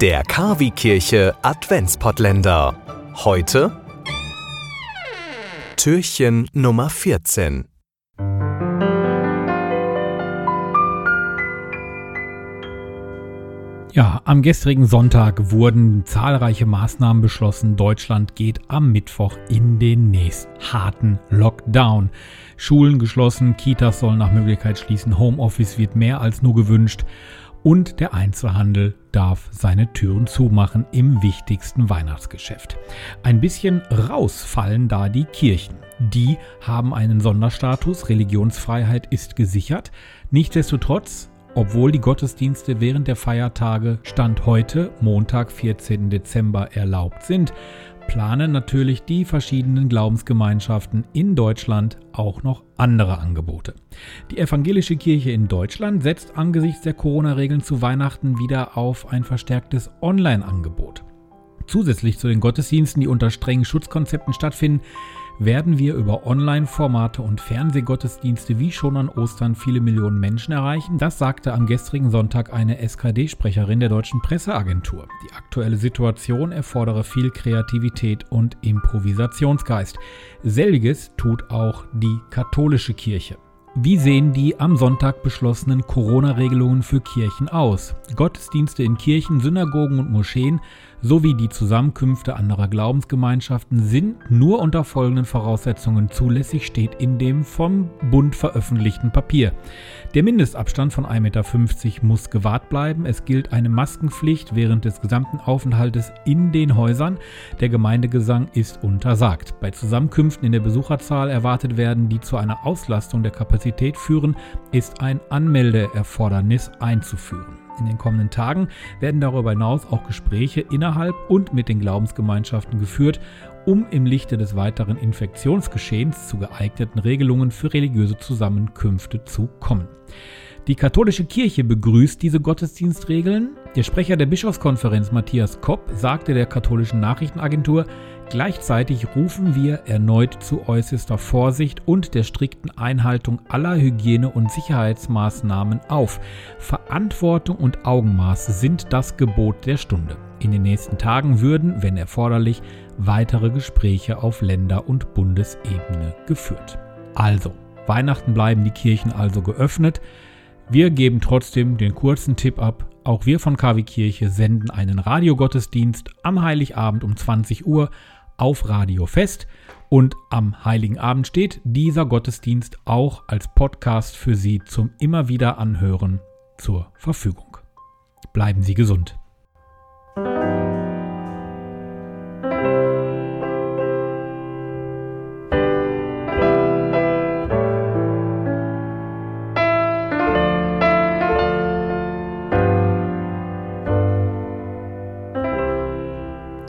Der Kavi-Kirche Adventspottländer. Heute Türchen Nummer 14. Ja, am gestrigen Sonntag wurden zahlreiche Maßnahmen beschlossen. Deutschland geht am Mittwoch in den nächsten harten Lockdown. Schulen geschlossen, Kitas sollen nach Möglichkeit schließen, Homeoffice wird mehr als nur gewünscht und der Einzelhandel darf seine Türen zumachen im wichtigsten Weihnachtsgeschäft. Ein bisschen rausfallen da die Kirchen. Die haben einen Sonderstatus, Religionsfreiheit ist gesichert. Nichtsdestotrotz obwohl die Gottesdienste während der Feiertage Stand heute, Montag, 14. Dezember, erlaubt sind, planen natürlich die verschiedenen Glaubensgemeinschaften in Deutschland auch noch andere Angebote. Die evangelische Kirche in Deutschland setzt angesichts der Corona-Regeln zu Weihnachten wieder auf ein verstärktes Online-Angebot. Zusätzlich zu den Gottesdiensten, die unter strengen Schutzkonzepten stattfinden, werden wir über Online-Formate und Fernsehgottesdienste wie schon an Ostern viele Millionen Menschen erreichen. Das sagte am gestrigen Sonntag eine SKD-Sprecherin der deutschen Presseagentur. Die aktuelle Situation erfordere viel Kreativität und Improvisationsgeist. Selbiges tut auch die katholische Kirche. Wie sehen die am Sonntag beschlossenen Corona-Regelungen für Kirchen aus? Gottesdienste in Kirchen, Synagogen und Moscheen sowie die Zusammenkünfte anderer Glaubensgemeinschaften sind nur unter folgenden Voraussetzungen zulässig, steht in dem vom Bund veröffentlichten Papier. Der Mindestabstand von 1,50 Meter muss gewahrt bleiben. Es gilt eine Maskenpflicht während des gesamten Aufenthaltes in den Häusern. Der Gemeindegesang ist untersagt. Bei Zusammenkünften in der Besucherzahl erwartet werden, die zu einer Auslastung der Kapazität führen, ist ein Anmeldeerfordernis einzuführen. In den kommenden Tagen werden darüber hinaus auch Gespräche innerhalb und mit den Glaubensgemeinschaften geführt, um im Lichte des weiteren Infektionsgeschehens zu geeigneten Regelungen für religiöse Zusammenkünfte zu kommen. Die katholische Kirche begrüßt diese Gottesdienstregeln. Der Sprecher der Bischofskonferenz Matthias Kopp sagte der katholischen Nachrichtenagentur, gleichzeitig rufen wir erneut zu äußerster Vorsicht und der strikten Einhaltung aller Hygiene- und Sicherheitsmaßnahmen auf. Verantwortung und Augenmaß sind das Gebot der Stunde. In den nächsten Tagen würden, wenn erforderlich, weitere Gespräche auf Länder- und Bundesebene geführt. Also, Weihnachten bleiben die Kirchen also geöffnet. Wir geben trotzdem den kurzen Tipp ab. Auch wir von KW Kirche senden einen Radiogottesdienst am Heiligabend um 20 Uhr auf Radio Fest und am Heiligen Abend steht dieser Gottesdienst auch als Podcast für Sie zum immer wieder anhören zur Verfügung. Bleiben Sie gesund.